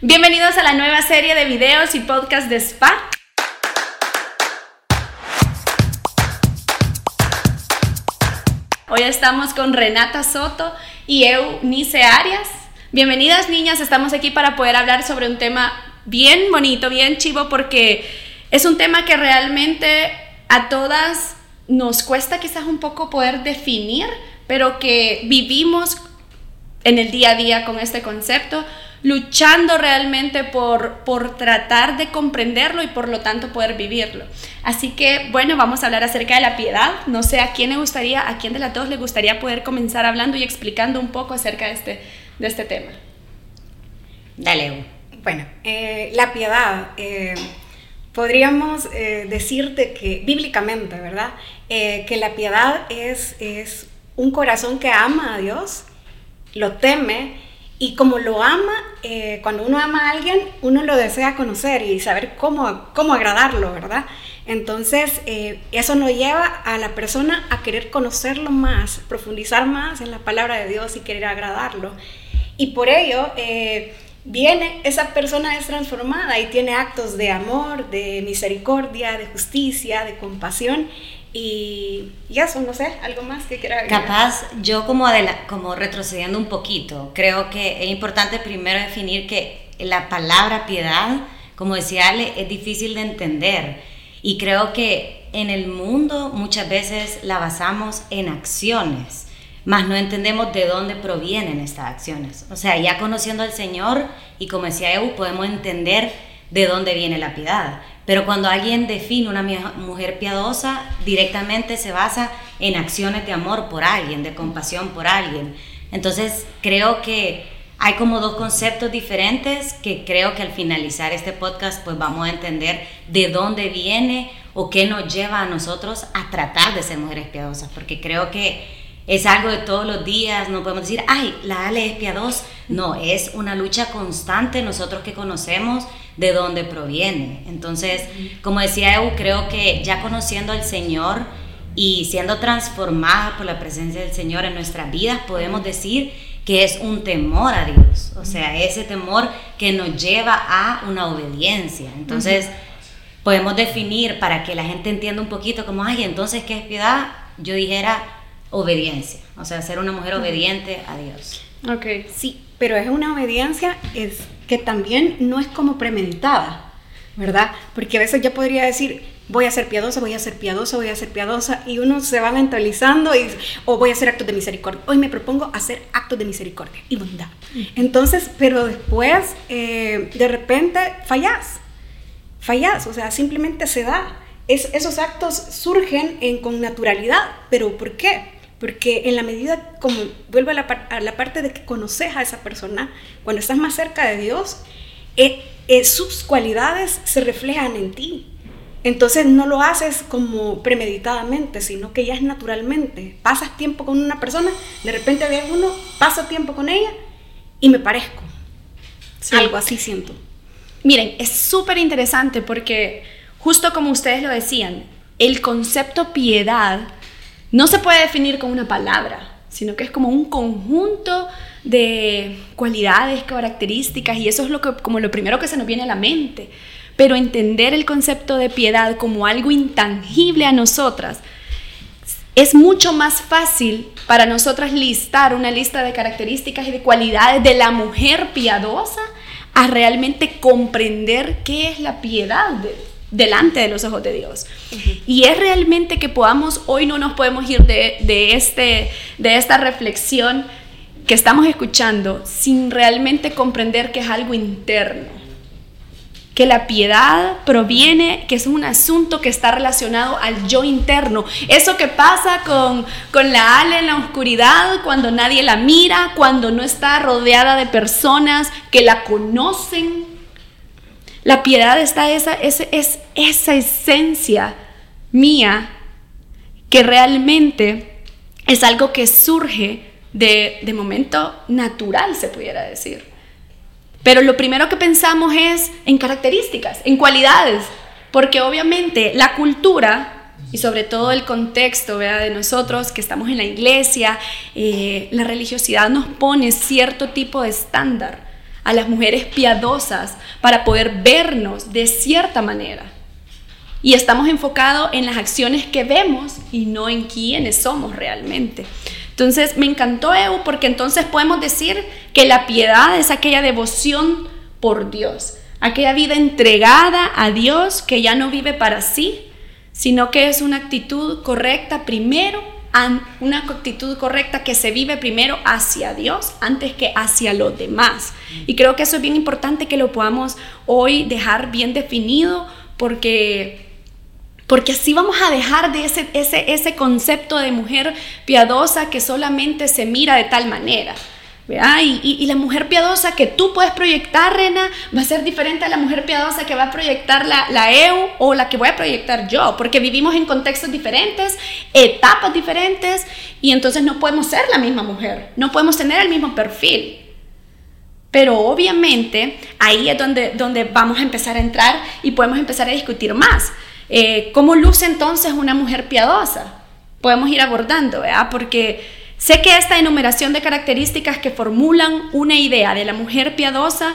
Bienvenidos a la nueva serie de videos y podcast de Spa. Hoy estamos con Renata Soto y Eunice Arias. Bienvenidas niñas, estamos aquí para poder hablar sobre un tema bien bonito, bien chivo, porque es un tema que realmente a todas nos cuesta quizás un poco poder definir, pero que vivimos en el día a día con este concepto, luchando realmente por, por tratar de comprenderlo y por lo tanto poder vivirlo. Así que, bueno, vamos a hablar acerca de la piedad. No sé a quién le gustaría, a quién de las dos le gustaría poder comenzar hablando y explicando un poco acerca de este, de este tema. Dale. Bueno, eh, la piedad. Eh, podríamos eh, decirte que, bíblicamente, ¿verdad? que la piedad es, es un corazón que ama a Dios, lo teme y como lo ama, eh, cuando uno ama a alguien, uno lo desea conocer y saber cómo, cómo agradarlo, ¿verdad? Entonces, eh, eso nos lleva a la persona a querer conocerlo más, profundizar más en la palabra de Dios y querer agradarlo. Y por ello, eh, viene, esa persona es transformada y tiene actos de amor, de misericordia, de justicia, de compasión y, eso, no sé, algo más que quiera. Capaz, yo como, como retrocediendo un poquito, creo que es importante primero definir que la palabra piedad, como decía Ale, es difícil de entender. Y creo que en el mundo muchas veces la basamos en acciones, más no entendemos de dónde provienen estas acciones. O sea, ya conociendo al Señor, y como decía Evo, podemos entender de dónde viene la piedad. Pero cuando alguien define una mujer piadosa, directamente se basa en acciones de amor por alguien, de compasión por alguien. Entonces creo que hay como dos conceptos diferentes que creo que al finalizar este podcast pues vamos a entender de dónde viene o qué nos lleva a nosotros a tratar de ser mujeres piadosas, porque creo que es algo de todos los días, no podemos decir, ay, la Ale es piadosa, no, es una lucha constante nosotros que conocemos de dónde proviene. Entonces, como decía Eu, creo que ya conociendo al Señor y siendo transformada por la presencia del Señor en nuestras vidas, podemos decir que es un temor a Dios, o sea, ese temor que nos lleva a una obediencia. Entonces, podemos definir para que la gente entienda un poquito como, ay, entonces, ¿qué es piedad? Yo dijera obediencia, o sea, ser una mujer obediente a Dios. Ok, sí, pero es una obediencia es que también no es como premeditada, ¿verdad? Porque a veces yo podría decir, voy a ser piadosa, voy a ser piadosa, voy a ser piadosa, y uno se va mentalizando y, o voy a hacer actos de misericordia. Hoy me propongo hacer actos de misericordia y bondad. Entonces, pero después, eh, de repente, fallas, fallas, o sea, simplemente se da. Es, esos actos surgen en, con naturalidad, pero ¿por qué? Porque en la medida, como vuelvo a la, parte de que conoces a esa persona, cuando estás más cerca de Dios, eh, eh, sus cualidades se reflejan en ti. Entonces no lo haces como premeditadamente, sino que ya es naturalmente. Pasas tiempo con una persona, de repente ves uno, paso tiempo con ella y me parezco. Algo así siento. Miren, es súper interesante porque justo como ustedes lo decían, el concepto piedad no se puede definir con una palabra, sino que es como un conjunto de cualidades, características, y eso es lo que, como lo primero que se nos viene a la mente. Pero entender el concepto de piedad como algo intangible a nosotras, es mucho más fácil para nosotras listar una lista de características y de cualidades de la mujer piadosa a realmente comprender qué es la piedad delante de los ojos de Dios. Y es realmente que podamos, hoy no nos podemos ir de, este, de esta reflexión que estamos escuchando sin realmente comprender que es algo interno. Que la piedad proviene, que es un asunto que está relacionado al yo interno. Eso que pasa con, con la Ale en la oscuridad, cuando nadie la mira, cuando no está rodeada de personas que la conocen, la piedad está esa, es, es esa esencia mía que realmente es algo que surge de, de momento natural, se pudiera decir. Pero lo primero que pensamos es en características, en cualidades, porque obviamente la cultura y sobre todo el contexto de nosotros que estamos en la iglesia, eh, la religiosidad nos pone cierto tipo de estándar a las mujeres piadosas para poder vernos de cierta manera. Y estamos enfocados en las acciones que vemos y no en quiénes somos realmente. Entonces me encantó Evo porque entonces podemos decir que la piedad es aquella devoción por Dios, aquella vida entregada a Dios que ya no vive para sí, sino que es una actitud correcta primero, una actitud correcta que se vive primero hacia Dios antes que hacia los demás. Y creo que eso es bien importante que lo podamos hoy dejar bien definido porque porque así vamos a dejar de ese, ese, ese concepto de mujer piadosa que solamente se mira de tal manera. Y, la mujer piadosa que tú puedes proyectar, Rena, va a ser diferente a la mujer piadosa que va a proyectar la, la, EU o la que voy a proyectar yo, porque vivimos en contextos diferentes, etapas diferentes, y entonces no podemos ser la misma mujer, no podemos tener el mismo perfil. Pero obviamente ahí es donde, donde vamos a empezar a entrar y podemos empezar a discutir más. Eh, ¿Cómo luce entonces una mujer piadosa? Podemos ir abordando, ¿verdad? Porque Sé que esta enumeración de características que formulan una idea de la mujer piadosa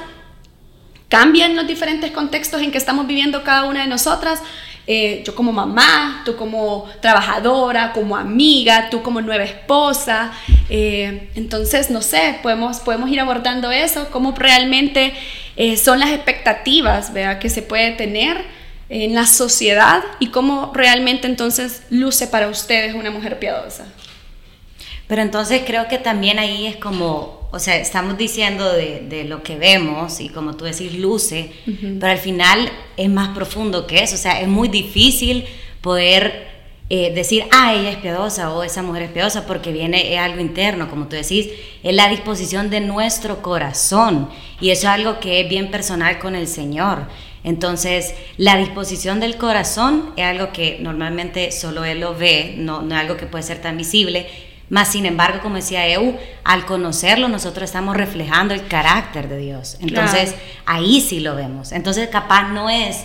cambia en los diferentes contextos en que estamos viviendo cada una de nosotras. Eh, yo como mamá, tú como trabajadora, como amiga, tú como nueva esposa. Eh, entonces, no sé, podemos, podemos ir abordando eso, cómo realmente eh, son las expectativas ¿verdad? que se puede tener en la sociedad y cómo realmente entonces luce para ustedes una mujer piadosa. Pero entonces creo que también ahí es como, o sea, estamos diciendo de, lo que vemos y como tú decís, luce, pero al final es más profundo que eso, o sea, es muy difícil poder eh, decir, ah, ella es piadosa o esa mujer es piadosa porque viene es algo interno, como tú decís, es la disposición de nuestro corazón. Y eso es algo que es bien personal con el Señor. Entonces, la disposición del corazón es algo que normalmente solo Él lo ve, no, no es algo que puede ser tan visible más sin embargo, como decía Eu, al conocerlo nosotros estamos reflejando el carácter de Dios. Entonces, ahí sí lo vemos. Entonces, capaz no es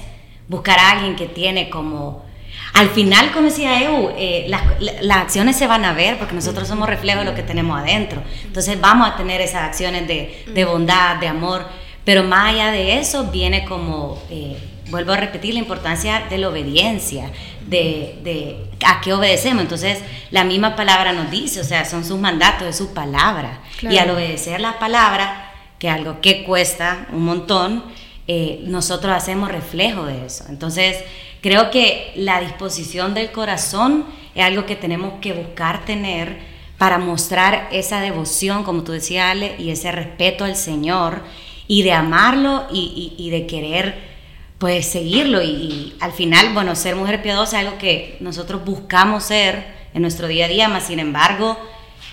buscar a alguien que tiene como... Al final, como decía Eu, eh, las, acciones se van a ver porque nosotros somos reflejo de lo que tenemos adentro. Entonces vamos a tener esas acciones de, bondad, de amor, pero más allá de eso viene como... Eh, vuelvo a repetir la importancia de la obediencia, de, a qué obedecemos. Entonces, la misma palabra nos dice, o sea, son sus mandatos, es su palabra. Y al obedecer la palabra, que es algo que cuesta un montón, eh, nosotros hacemos reflejo de eso. Entonces, creo que la disposición del corazón es algo que tenemos que buscar tener para mostrar esa devoción, como tú decías, Ale, y ese respeto al Señor, y de amarlo y, y de querer pues seguirlo y, al final, bueno, ser mujer piadosa es algo que nosotros buscamos ser en nuestro día a día, más sin embargo,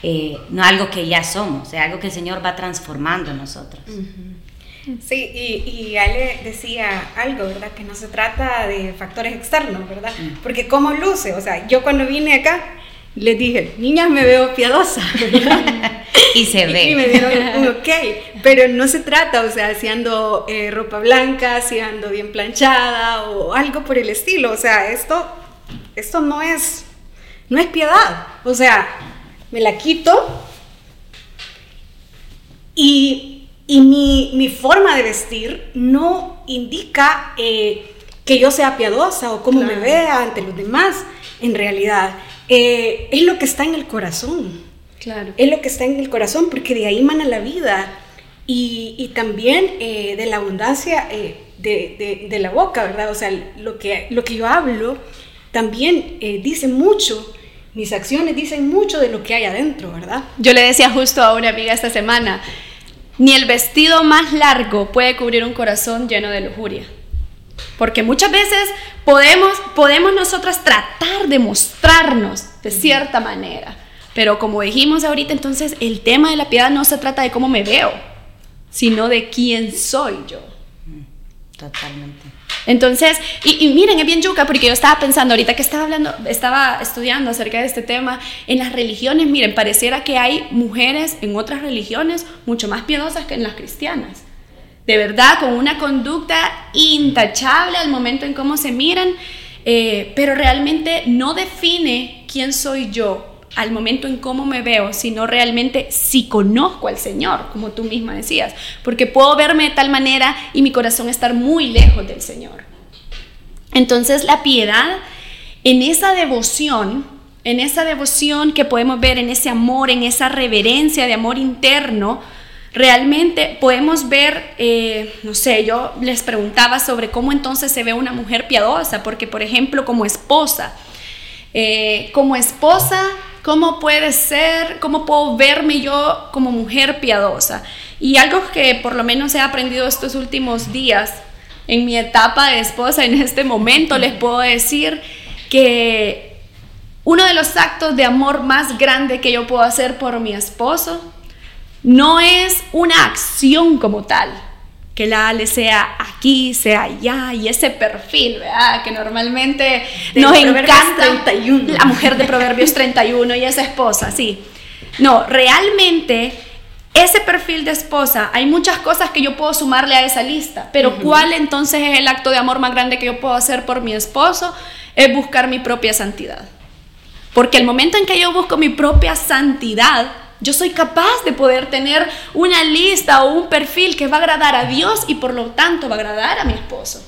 eh, no es algo que ya somos, es algo que el Señor va transformando en nosotros. Sí, y, y, Ale decía algo, ¿verdad? Que no se trata de factores externos, ¿verdad? Porque como luce, o sea, yo cuando vine acá, les dije, niñas, me veo piadosa. y se ve. Y me dieron ok, pero no se trata, o sea, si ando eh, ropa blanca, si ando bien planchada o algo por el estilo, o sea, esto, esto no es, no es piedad, o sea, me la quito y, y mi, mi, forma de vestir no indica eh, que yo sea piadosa o cómo me vea ante los demás, en realidad. Eh, es lo que está en el corazón. Claro. Es lo que está en el corazón, porque de ahí mana la vida. Y, también eh, de la abundancia eh, de, la boca, ¿verdad? O sea, lo que, lo que yo hablo también dice mucho, mis acciones dicen mucho de lo que hay adentro, ¿verdad? Yo le decía justo a una amiga esta semana, ni el vestido más largo puede cubrir un corazón lleno de lujuria. Porque muchas veces podemos, podemos nosotras tratar de mostrarnos de cierta manera. Pero como dijimos ahorita, entonces el tema de la piedad no se trata de cómo me veo, sino de quién soy yo. Totalmente. Entonces, y, miren, es bien yuca porque yo estaba pensando ahorita que estaba hablando, estaba estudiando acerca de este tema, en las religiones, miren, pareciera que hay mujeres en otras religiones mucho más piadosas que en las cristianas de verdad, con una conducta intachable al momento en cómo se miran, eh, pero realmente no define quién soy yo al momento en cómo me veo, sino realmente si conozco al Señor, como tú misma decías, porque puedo verme de tal manera y mi corazón estar muy lejos del Señor. Entonces la piedad, en esa devoción, en esa devoción que podemos ver, en ese amor, en esa reverencia de amor interno, realmente podemos ver, eh, no sé, yo les preguntaba sobre cómo entonces se ve una mujer piadosa, porque por ejemplo como esposa, eh, como esposa, ¿cómo puede ser, cómo puedo verme yo como mujer piadosa? Y algo que por lo menos he aprendido estos últimos días en mi etapa de esposa, en este momento les puedo decir que uno de los actos de amor más grande que yo puedo hacer por mi esposo no es una acción como tal, que la Ale sea aquí, sea allá, y ese perfil, ¿verdad? Que normalmente nos encanta 31. la mujer de Proverbios 31 y esa esposa, sí. No, realmente ese perfil de esposa, hay muchas cosas que yo puedo sumarle a esa lista, pero ¿cuál entonces es el acto de amor más grande que yo puedo hacer por mi esposo? Es buscar mi propia santidad. Porque el momento en que yo busco mi propia santidad, yo soy capaz de poder tener una lista o un perfil que va a agradar a Dios y por lo tanto va a agradar a mi esposo.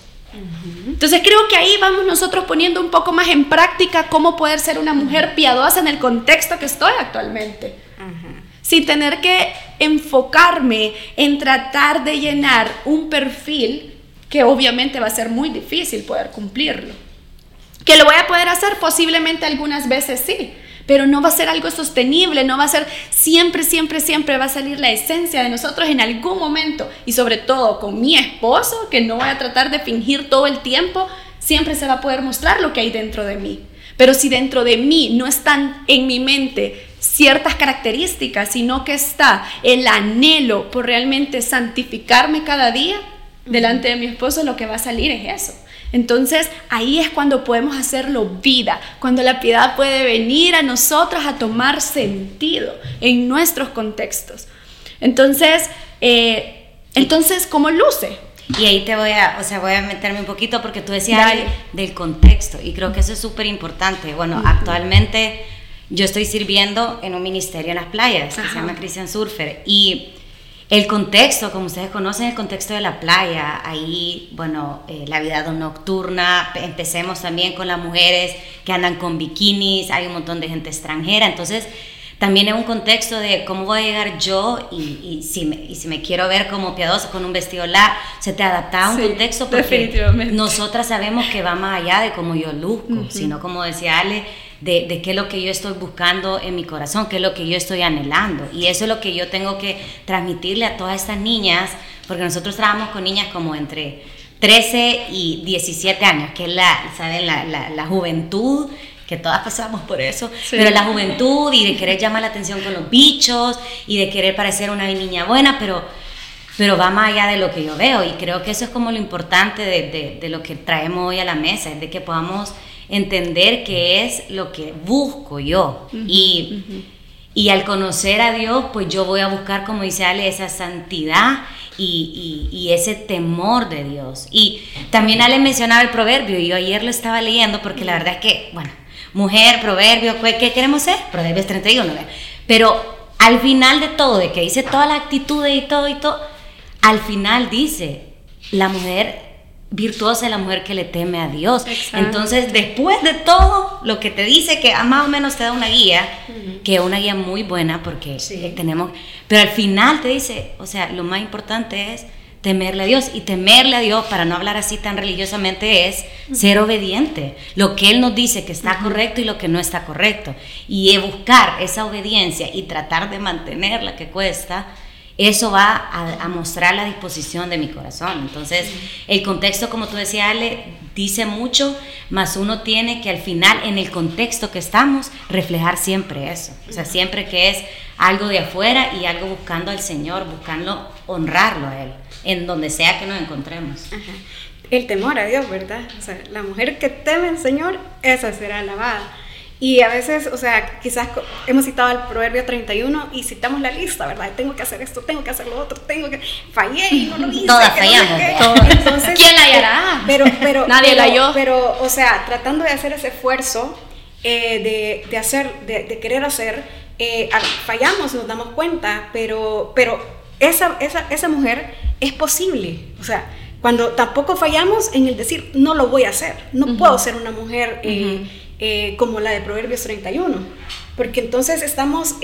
Entonces creo que ahí vamos nosotros poniendo un poco más en práctica cómo poder ser una mujer piadosa en el contexto que estoy actualmente. Sin tener que enfocarme en tratar de llenar un perfil que obviamente va a ser muy difícil poder cumplirlo. Que lo voy a poder hacer posiblemente algunas veces sí, pero no va a ser algo sostenible, no va a ser siempre, siempre, siempre va a salir la esencia de nosotros en algún momento y sobre todo con mi esposo, que no voy a tratar de fingir todo el tiempo, siempre se va a poder mostrar lo que hay dentro de mí. Pero si dentro de mí no están en mi mente ciertas características, sino que está el anhelo por realmente santificarme cada día delante de mi esposo, lo que va a salir es eso. Entonces ahí es cuando podemos hacerlo vida, cuando la piedad puede venir a nosotros a tomar sentido en nuestros contextos. Entonces, eh, entonces ¿cómo luce? Y ahí te voy a, o sea, voy a meterme un poquito porque tú decías del contexto y creo que eso es súper importante. Bueno, actualmente yo estoy sirviendo en un ministerio en las playas que se llama Christian Surfer y el contexto, como ustedes conocen, el contexto de la playa, ahí, bueno, eh, la vida nocturna, empecemos también con las mujeres que andan con bikinis, hay un montón de gente extranjera, entonces también es un contexto de cómo voy a llegar yo y, si, me, y si me quiero ver como piadosa con un vestido largo, se te adapta a un contexto porque nosotras sabemos que va más allá de cómo yo luzco, sino como decía Ale, de, qué es lo que yo estoy buscando en mi corazón, qué es lo que yo estoy anhelando. Y eso es lo que yo tengo que transmitirle a todas estas niñas, porque nosotros trabajamos con niñas como entre 13 y 17 años, que es la, ¿saben? La, la, juventud que todas pasamos por eso, pero la juventud y de querer llamar la atención con los bichos y de querer parecer una niña buena, pero, pero va más allá de lo que yo veo y creo que eso es como lo importante de, de, de lo que traemos hoy a la mesa, es de que podamos entender qué es lo que busco yo. y, y, al conocer a Dios, pues yo voy a buscar, como dice Ale, esa santidad y, y, ese temor de Dios. Y también Ale mencionaba el proverbio, y yo ayer lo estaba leyendo porque la verdad es que, bueno, mujer, proverbio, ¿qué queremos ser? Proverbios 31, Pero al final de todo, de que dice toda la actitud y todo y todo, al final dice, la mujer virtuosa es la mujer que le teme a Dios. Entonces, después de todo lo que te dice, que más o menos te da una guía, que es una guía muy buena porque tenemos, pero al final te dice, o sea, lo más importante es temerle a Dios y temerle a Dios, para no hablar así tan religiosamente, es ser obediente. Lo que Él nos dice que está correcto y lo que no está correcto. Y buscar esa obediencia y tratar de mantenerla que cuesta, eso va a, mostrar la disposición de mi corazón. Entonces, el contexto, como tú decías, Ale, dice mucho, más uno tiene que al final, en el contexto que estamos, reflejar siempre eso. O sea, siempre que es algo de afuera y algo buscando al Señor, buscando honrarlo a Él, en donde sea que nos encontremos. El temor a Dios, ¿verdad? O sea, la mujer que teme al Señor, esa será alabada. Y a veces, o sea, quizás hemos citado el proverbio 31 y citamos la lista, ¿verdad? Tengo que hacer esto, tengo que hacer lo otro, tengo que... Fallé y no lo hice. Todas fallamos. Entonces, ¿Quién la hallará? Pero, pero, Nadie la halló. Pero, o sea, tratando de hacer ese esfuerzo eh, de, hacer, de, querer hacer, eh, fallamos, nos damos cuenta, pero, pero esa, esa, esa mujer es posible. O sea, cuando tampoco fallamos en el decir, no lo voy a hacer, no puedo ser una mujer eh, como la de Proverbios 31, porque entonces estamos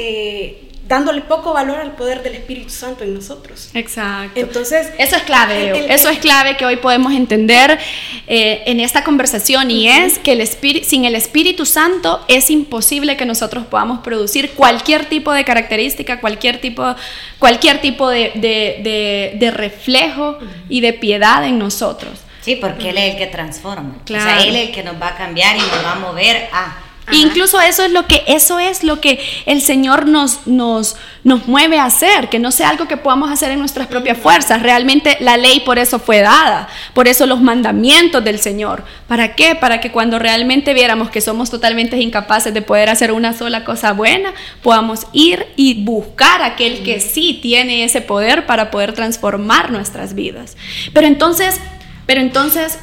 dándole poco valor al poder del Espíritu Santo en nosotros. Exacto. Entonces, eso es clave, eso es clave que hoy podemos entender eh, en esta conversación y es que el espíritu, sin el Espíritu Santo es imposible que nosotros podamos producir cualquier tipo de característica, cualquier tipo, cualquier tipo de, de, de, reflejo y de piedad en nosotros. Sí, porque Él es el que transforma. Claro. O sea, Él es el que nos va a cambiar y nos va a mover a Incluso eso es lo que eso es lo que el Señor nos, nos, nos mueve a hacer, que no sea algo que podamos hacer en nuestras propias fuerzas. Realmente la ley por eso fue dada, por eso los mandamientos del Señor. ¿Para qué? Para que cuando realmente viéramos que somos totalmente incapaces de poder hacer una sola cosa buena, podamos ir y buscar aquel que sí tiene ese poder para poder transformar nuestras vidas. Pero entonces, pero entonces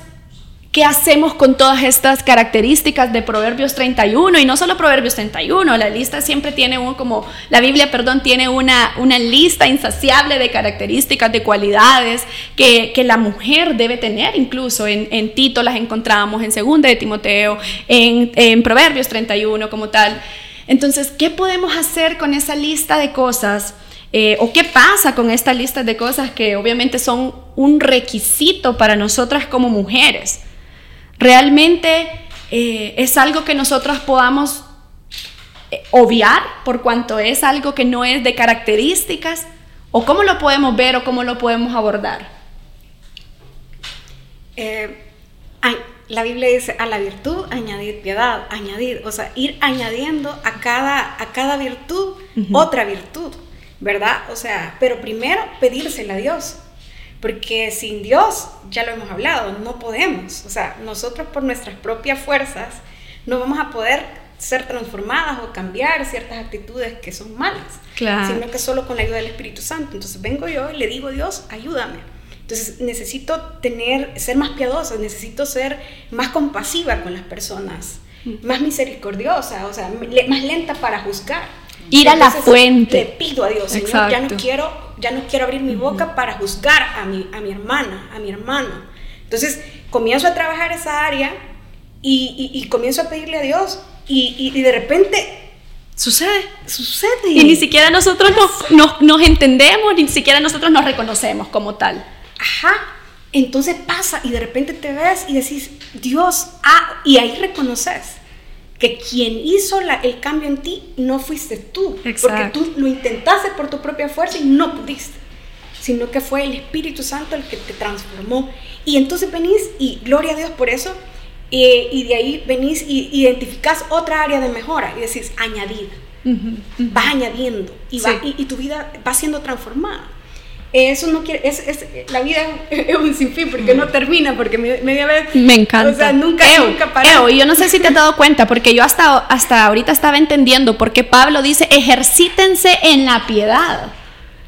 ¿Qué hacemos con todas estas características de Proverbios 31? Y no solo Proverbios 31, la lista siempre tiene un, como, la Biblia, perdón, tiene una, una lista insaciable de características, de cualidades que, que la mujer debe tener. Incluso en, en, Tito las encontramos, en Segunda de Timoteo, en, en Proverbios 31 como tal. Entonces, ¿qué podemos hacer con esa lista de cosas? Eh, o qué pasa con esta lista de cosas que obviamente son un requisito para nosotras como mujeres realmente eh, es algo que nosotros podamos eh, obviar por cuanto es algo que no es de características o cómo lo podemos ver o cómo lo podemos abordar. Eh, la Biblia dice a la virtud añadir piedad, añadir, o sea, ir añadiendo a cada, a cada virtud otra virtud, ¿verdad? O sea, pero primero pedírsela a Dios. Porque sin Dios, ya lo hemos hablado, no podemos. O sea, nosotros por nuestras propias fuerzas no vamos a poder ser transformadas o cambiar ciertas actitudes que son malas, sino que solo con la ayuda del Espíritu Santo. Entonces vengo yo y le digo, Dios, ayúdame. Entonces necesito tener, ser más piadosa, necesito ser más compasiva con las personas, mm. más misericordiosa, o sea, más lenta para juzgar. Ir a la fuente. Le pido a Dios, Señor, ya no quiero, ya no quiero abrir mi boca para juzgar a mi, a mi hermana, a mi hermano. Entonces comienzo a trabajar esa área y, y, comienzo a pedirle a Dios y, y, de repente Sucede. Sucede. Y ni siquiera nosotros nos, nos, nos, entendemos, ni siquiera nosotros nos reconocemos como tal. Ajá. Entonces pasa y de repente te ves y decís, Dios, ah, y ahí reconoces que quien hizo el cambio en ti no fuiste tú, porque tú lo intentaste por tu propia fuerza y no pudiste, sino que fue el Espíritu Santo el que te transformó. Y entonces venís y gloria a Dios por eso, eh, y de ahí venís y identificás otra área de mejora y decís, añadir, vas añadiendo y, y tu vida va siendo transformada eso no quiere, es, es, la vida es un sinfín porque no termina, porque media vez... Me encanta. O sea, nunca, nunca para. y yo no sé si te has dado cuenta, porque yo hasta, hasta ahorita estaba entendiendo por qué Pablo dice, ejercítense en la piedad.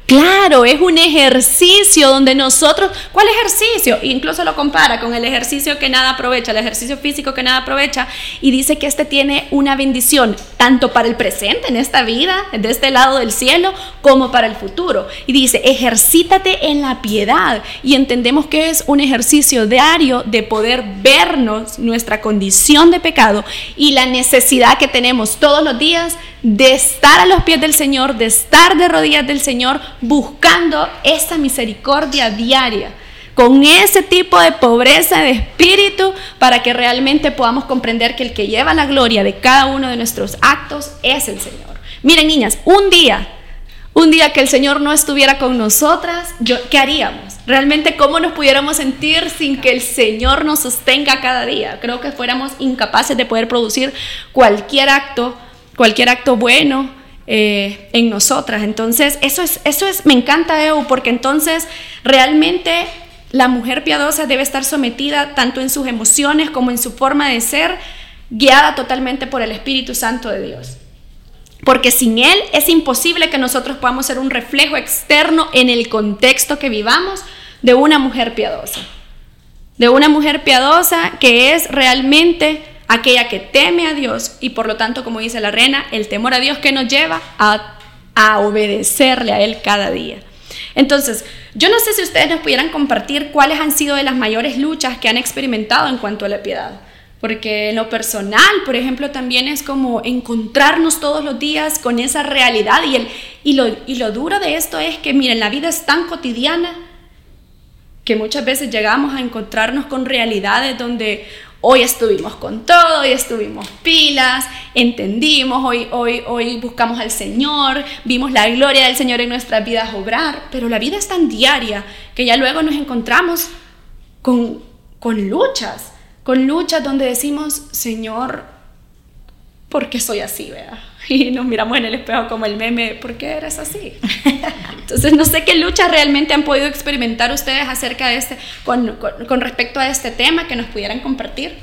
Claro, es un ejercicio donde nosotros, ¿cuál ejercicio? Incluso lo compara con el ejercicio que nada aprovecha, el ejercicio físico que nada aprovecha, y dice que este tiene una bendición tanto para el presente, en esta vida, de este lado del cielo, como para el futuro. Y dice, ejercítate en la piedad. Y entendemos que es un ejercicio diario de poder vernos nuestra condición de pecado y la necesidad que tenemos todos los días de estar a los pies del Señor, de estar de rodillas del Señor, buscando esa misericordia diaria, con ese tipo de pobreza de espíritu, para que realmente podamos comprender que el que lleva la gloria de cada uno de nuestros actos es el Señor. Miren niñas, un día, un día que el Señor no estuviera con nosotras, yo, ¿qué haríamos? Realmente, ¿cómo nos pudiéramos sentir sin que el Señor nos sostenga cada día? Creo que fuéramos incapaces de poder producir cualquier acto cualquier acto bueno eh, en nosotras. Entonces, eso es, eso es, me encanta, Evo, porque entonces realmente la mujer piadosa debe estar sometida tanto en sus emociones como en su forma de ser, guiada totalmente por el Espíritu Santo de Dios. Porque sin Él es imposible que nosotros podamos ser un reflejo externo en el contexto que vivamos de una mujer piadosa. De una mujer piadosa que es realmente aquella que teme a Dios y por lo tanto, como dice la reina, el temor a Dios que nos lleva a, a obedecerle a Él cada día. Entonces, yo no sé si ustedes nos pudieran compartir cuáles han sido de las mayores luchas que han experimentado en cuanto a la piedad. Porque lo personal, por ejemplo, también es como encontrarnos todos los días con esa realidad. Y, el, y, lo, y lo duro de esto es que, miren, la vida es tan cotidiana que muchas veces llegamos a encontrarnos con realidades donde hoy estuvimos con todo, hoy estuvimos pilas, entendimos, hoy, hoy, hoy buscamos al Señor, vimos la gloria del Señor en nuestras vidas obrar, pero la vida es tan diaria que ya luego nos encontramos con, con luchas, con luchas donde decimos, Señor, ¿por qué soy así? ¿verdad? Y nos miramos en el espejo como el meme, ¿por qué eres así? Entonces, no sé qué luchas realmente han podido experimentar ustedes acerca de este, con, con, respecto a este tema que nos pudieran compartir.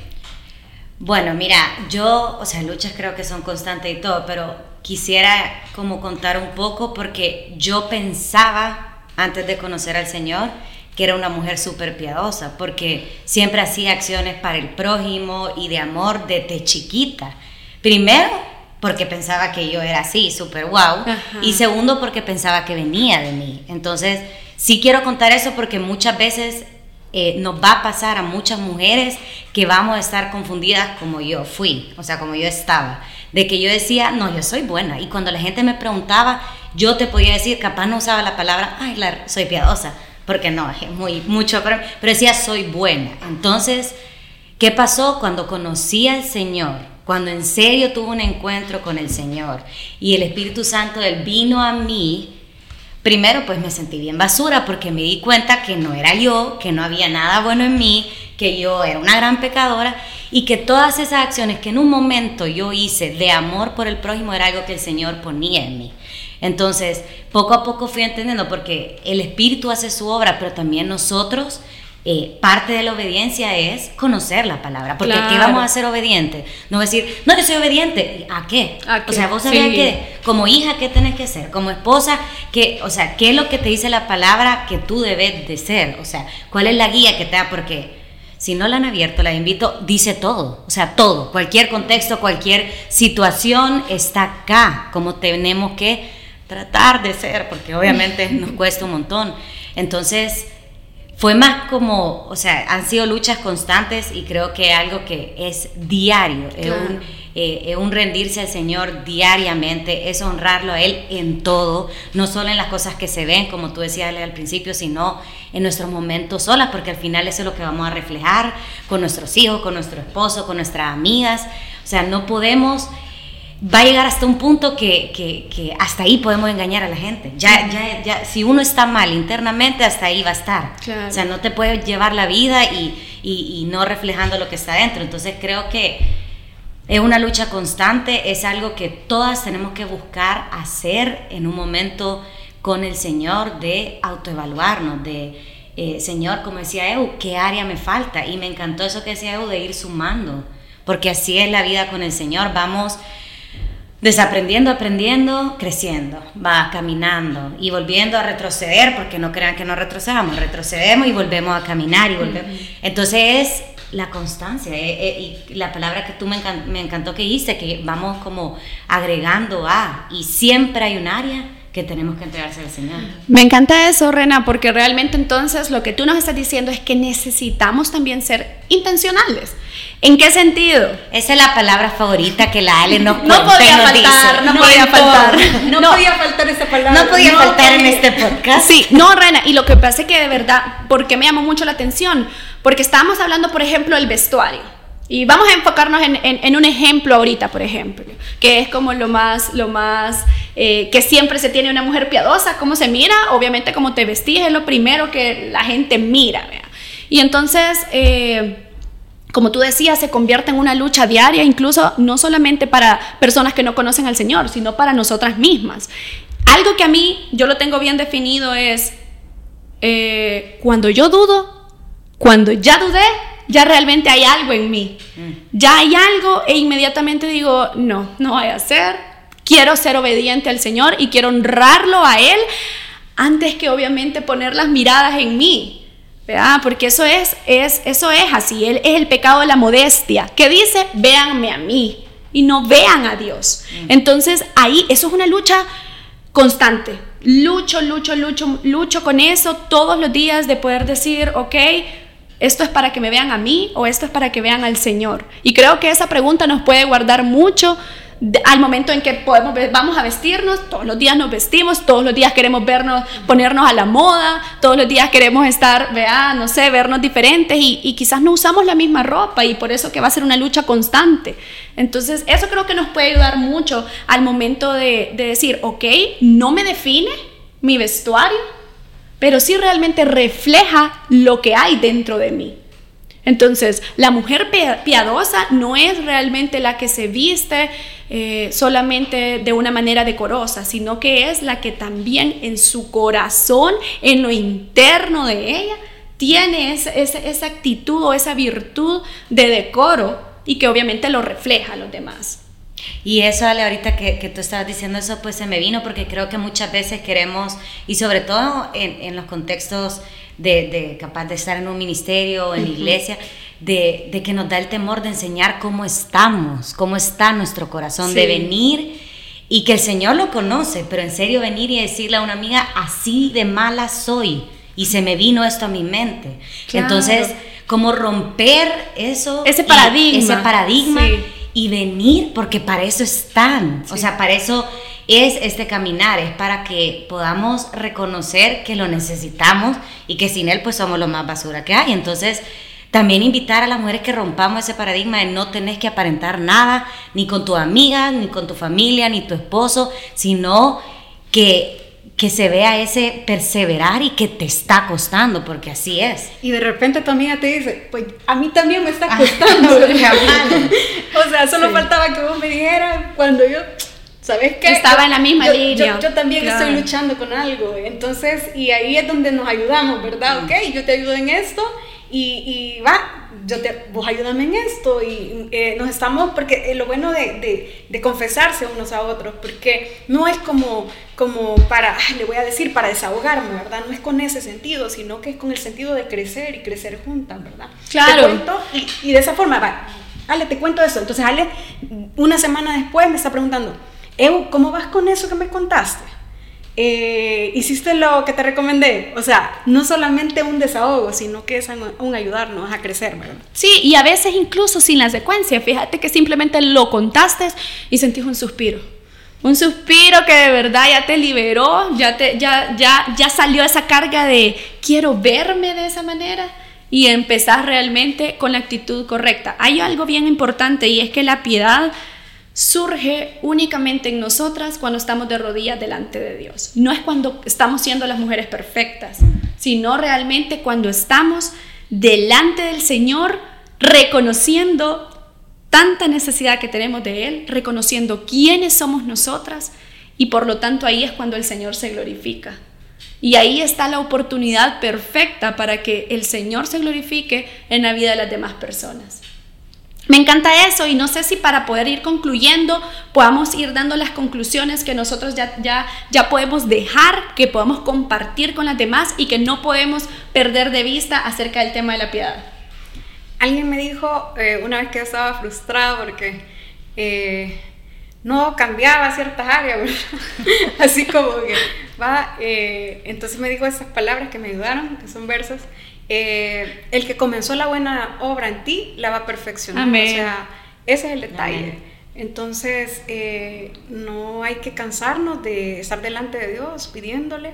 Bueno, mira, yo, o sea, luchas creo que son constantes y todo, pero quisiera como contar un poco porque yo pensaba antes de conocer al Señor que era una mujer súper piadosa, porque siempre hacía acciones para el prójimo y de amor desde chiquita. Primero, porque pensaba que yo era así, súper wow. Y segundo, porque pensaba que venía de mí. Entonces, sí quiero contar eso porque muchas veces eh, nos va a pasar a muchas mujeres que vamos a estar confundidas como yo fui, o sea, como yo estaba. De que yo decía, no, yo soy buena. Y cuando la gente me preguntaba, yo te podía decir, capaz no usaba la palabra, ay, soy piadosa, porque no, es muy, mucho, pero, pero decía, soy buena. Entonces, ¿qué pasó cuando conocí al Señor? Cuando en serio tuve un encuentro con el Señor y el Espíritu Santo él vino a mí, primero pues me sentí bien basura porque me di cuenta que no era yo, que no había nada bueno en mí, que yo era una gran pecadora y que todas esas acciones que en un momento yo hice de amor por el prójimo era algo que el Señor ponía en mí. Entonces, poco a poco fui entendiendo porque el Espíritu hace su obra, pero también nosotros eh, parte de la obediencia es conocer la palabra. Porque ¿qué vamos a ser obedientes? No decir, no, yo soy obediente. ¿A qué? O sea, vos sabías que como hija, ¿qué tenés que ser? Como esposa, ¿qué, o sea, ¿qué es lo que te dice la palabra que tú debes de ser? O sea, ¿cuál es la guía que te da? Porque si no la han abierto, la invito, dice todo. O sea, todo. Cualquier contexto, cualquier situación está acá. Como tenemos que tratar de ser, porque obviamente nos cuesta un montón. Entonces, fue más como, o sea, han sido luchas constantes y creo que algo que es diario, es, un, eh, un, rendirse al Señor diariamente, es honrarlo a Él en todo, no solo en las cosas que se ven, como tú decías al principio, sino en nuestros momentos solas, porque al final eso es lo que vamos a reflejar con nuestros hijos, con nuestro esposo, con nuestras amigas. O sea, no podemos va a llegar hasta un punto que, que, que, hasta ahí podemos engañar a la gente. Ya, ya, ya, si uno está mal internamente, hasta ahí va a estar. O sea, no te puedes llevar la vida y, y, y, no reflejando lo que está dentro. Entonces creo que es una lucha constante, es algo que todas tenemos que buscar hacer en un momento con el Señor de autoevaluarnos, de... Eh, Señor, como decía Eu, ¿qué área me falta? Y me encantó eso que decía Eu de ir sumando, porque así es la vida con el Señor. Vamos desaprendiendo, aprendiendo, creciendo, va caminando y volviendo a retroceder, porque no crean que no retrocedamos, retrocedemos y volvemos a caminar y volvemos. Entonces es la constancia eh, eh, y la palabra que tú me, me encantó que hice, que vamos como agregando a, y siempre hay un área que tenemos que entregarse al Señor. Me encanta eso, Rena, porque realmente entonces lo que tú nos estás diciendo es que necesitamos también ser intencionales. ¿En qué sentido? Esa es la palabra favorita que la Ale nos No podía faltar, no, podía faltar. No, podía faltar esa palabra. No podía faltar en este podcast. Sí, no, Rena, y lo que pasa es que de verdad, porque me llamó mucho la atención, porque estábamos hablando, por ejemplo, del vestuario. Y vamos a enfocarnos en, en, un ejemplo ahorita, por ejemplo, que es como lo más, lo más eh, que siempre se tiene una mujer piadosa, cómo se mira, obviamente como te vestís es lo primero que la gente mira. Y entonces, eh, como tú decías, se convierte en una lucha diaria, incluso no solamente para personas que no conocen al Señor, sino para nosotras mismas. Algo que a mí yo lo tengo bien definido es, eh, cuando yo dudo, cuando ya dudé, ya realmente hay algo en mí. Mm. Ya hay algo e inmediatamente digo, no, no voy a ser. Quiero ser obediente al Señor y quiero honrarlo a Él antes que obviamente poner las miradas en mí. ¿verdad? Porque eso es, es, eso es así, es el pecado de la modestia, que dice, véanme a mí y no vean a Dios. Mm. Entonces ahí, eso es una lucha constante. Lucho, lucho, lucho, lucho con eso todos los días de poder decir, ok, ¿Esto es para que me vean a mí o esto es para que vean al Señor? Y creo que esa pregunta nos puede guardar mucho al momento en que podemos, vamos a vestirnos, todos los días nos vestimos, todos los días queremos vernos, ponernos a la moda, todos los días queremos estar, vea, no sé, vernos diferentes y, quizás no usamos la misma ropa y por eso que va a ser una lucha constante. Entonces, eso creo que nos puede ayudar mucho al momento de, de decir, ok, no me define mi vestuario, pero sí realmente refleja lo que hay dentro de mí. Entonces, la mujer piadosa no es realmente la que se viste eh, solamente de una manera decorosa, sino que es la que también en su corazón, en lo interno de ella, tiene esa actitud o esa virtud de decoro y que obviamente lo refleja a los demás. Y eso, Ale, ahorita que, tú estabas diciendo eso, pues se me vino porque creo que muchas veces queremos, y sobre todo en los contextos de, de, capaz de estar en un ministerio o en la iglesia, de, de, que nos da el temor de enseñar cómo estamos, cómo está nuestro corazón, de venir y que el Señor lo conoce, pero en serio venir y decirle a una amiga, así de mala soy, y se me vino esto a mi mente. Entonces, como romper eso, ese paradigma, ese paradigma y venir, porque para eso están, o sea, para eso es este caminar, es para que podamos reconocer que lo necesitamos y que sin él pues somos lo más basura que hay. Entonces, también invitar a las mujeres que rompamos ese paradigma de no tenés que aparentar nada, ni con tu amiga, ni con tu familia, ni tu esposo, sino que que se vea ese perseverar y que te está costando, porque así es. Y de repente tu amiga te dice, pues a mí también me está ah, costando. o sea, solo faltaba que vos me dijeras cuando yo, ¿sabes qué? Estaba en la misma línea. Yo, también estoy luchando con algo. Entonces, y ahí es donde nos ayudamos, ¿verdad? Ok, yo te ayudo en esto y, y va, yo te, vos ayúdame en esto y eh, nos estamos, porque lo bueno de, de, confesarse unos a otros, porque no es como, como para, le voy a decir, para desahogarme, ¿verdad? No es con ese sentido, sino que es con el sentido de crecer y crecer juntas, ¿verdad? Claro. Te cuento, y, y, de esa forma, va, Ale, te cuento eso. Entonces Ale, una semana después me está preguntando, Evo, ¿cómo vas con eso que me contaste? Eh, hiciste lo que te recomendé. O sea, no solamente un desahogo, sino que es un ayudarnos a crecer, ¿verdad? Sí, y a veces incluso sin la secuencia. Fíjate que simplemente lo contaste y sentís un suspiro. Un suspiro que de verdad ya te liberó, ya, te, ya, ya, ya salió esa carga de quiero verme de esa manera y empezar realmente con la actitud correcta. Hay algo bien importante y es que la piedad surge únicamente en nosotras cuando estamos de rodillas delante de Dios. No es cuando estamos siendo las mujeres perfectas, sino realmente cuando estamos delante del Señor reconociendo tanta necesidad que tenemos de Él, reconociendo quiénes somos nosotras y por lo tanto ahí es cuando el Señor se glorifica. Y ahí está la oportunidad perfecta para que el Señor se glorifique en la vida de las demás personas. Me encanta eso y no sé si para poder ir concluyendo podamos ir dando las conclusiones que nosotros ya, ya, ya podemos dejar, que podamos compartir con las demás y que no podemos perder de vista acerca del tema de la piedad. Alguien me dijo eh, una vez que estaba frustrado porque eh, no cambiaba ciertas áreas, así como que va, eh, entonces me dijo esas palabras que me ayudaron, que son versos eh, el que comenzó la buena obra en ti la va a perfeccionar. O sea, ese es el detalle. Entonces, eh, no hay que cansarnos de estar delante de Dios pidiéndole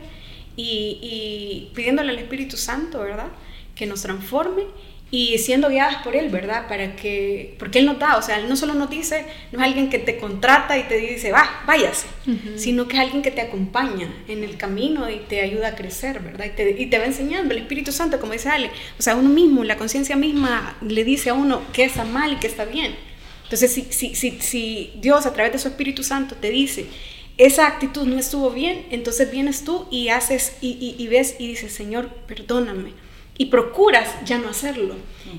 y, y pidiéndole al Espíritu Santo, ¿verdad? Que nos transforme y siendo guiadas por Él, ¿verdad? Para que, porque Él nos da, o sea, Él no solo nos dice, no es alguien que te contrata y te dice, va, váyase, sino que es alguien que te acompaña en el camino y te ayuda a crecer, ¿verdad? Y te, y te va enseñando, el Espíritu Santo, como dice Ale, o sea, uno mismo, la conciencia misma le dice a uno que está mal y que está bien. Entonces, si, si, si, si Dios a través de su Espíritu Santo te dice, esa actitud no estuvo bien, entonces vienes tú y haces y, y, y ves y dices, Señor, perdóname y procuras ya no hacerlo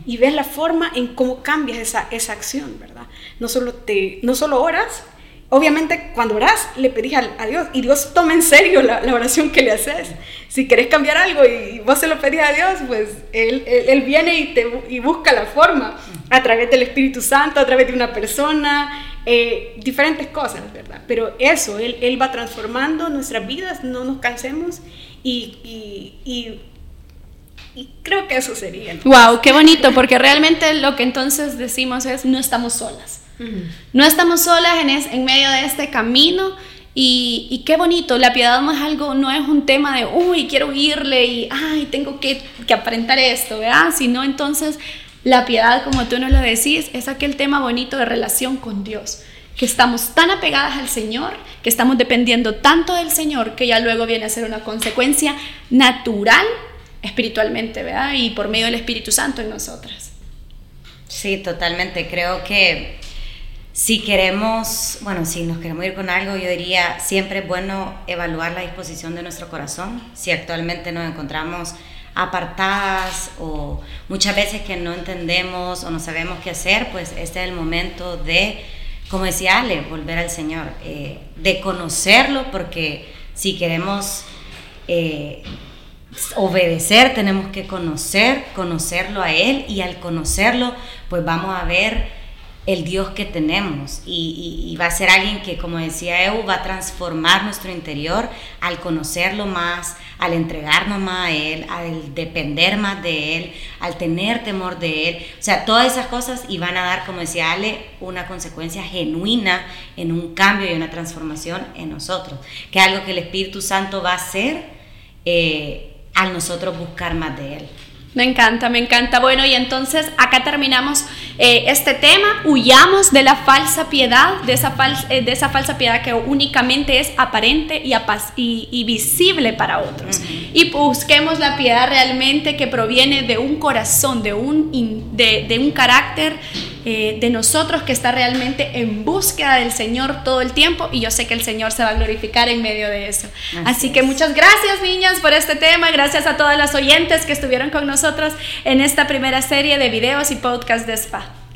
y ves la forma en cómo cambias esa, esa acción, ¿verdad? No solo, te, no solo oras obviamente cuando oras le pedís a, Dios y Dios toma en serio la, oración que le haces. Si querés cambiar algo y vos se lo pedís a Dios, pues Él, él, viene y, te, y busca la forma a través del Espíritu Santo, a través de una persona, eh, diferentes cosas, ¿verdad? Pero eso, Él, él va transformando nuestras vidas, no nos cansemos y, y, y creo que eso sería. Wow, qué bonito, porque realmente lo que entonces decimos es no estamos solas. No estamos solas en, en medio de este camino y, qué bonito, la piedad no es algo, no es un tema de, uy, quiero huirle y, ay, tengo que, que aparentar esto, ¿verdad? Sino entonces la piedad, como tú nos lo decís, es aquel tema bonito de relación con Dios que estamos tan apegadas al Señor, que estamos dependiendo tanto del Señor, que ya luego viene a ser una consecuencia natural espiritualmente, ¿verdad? Y por medio del Espíritu Santo en nosotras. Sí, totalmente. Creo que si queremos, bueno, si nos queremos ir con algo, yo diría, siempre es bueno evaluar la disposición de nuestro corazón. Si actualmente nos encontramos apartadas o muchas veces que no entendemos o no sabemos qué hacer, pues este es el momento de, como decía Ale, volver al Señor, eh, de conocerlo, porque si queremos eh, obedecer, tenemos que conocer, conocerlo a Él y al conocerlo, pues vamos a ver el Dios que tenemos y, va a ser alguien que, como decía Eu, va a transformar nuestro interior al conocerlo más, al entregarnos más a Él, al depender más de Él, al tener temor de Él. O sea, todas esas cosas y van a dar, como decía Ale, una consecuencia genuina en un cambio y una transformación en nosotros, que algo que el Espíritu Santo va a hacer eh, al nosotros buscar más de Él. Me encanta, me encanta. Bueno, y entonces acá terminamos eh, este tema. Huyamos de la falsa piedad, de esa, eh, de esa falsa piedad que únicamente es aparente y, y, visible para otros. Y busquemos la piedad realmente que proviene de un corazón, de un, de, de un carácter eh, de nosotros que está realmente en búsqueda del Señor todo el tiempo y yo sé que el Señor se va a glorificar en medio de eso. Así, que muchas gracias niñas por este tema, gracias a todas las oyentes que estuvieron con nosotros en esta primera serie de videos y podcast de SPA.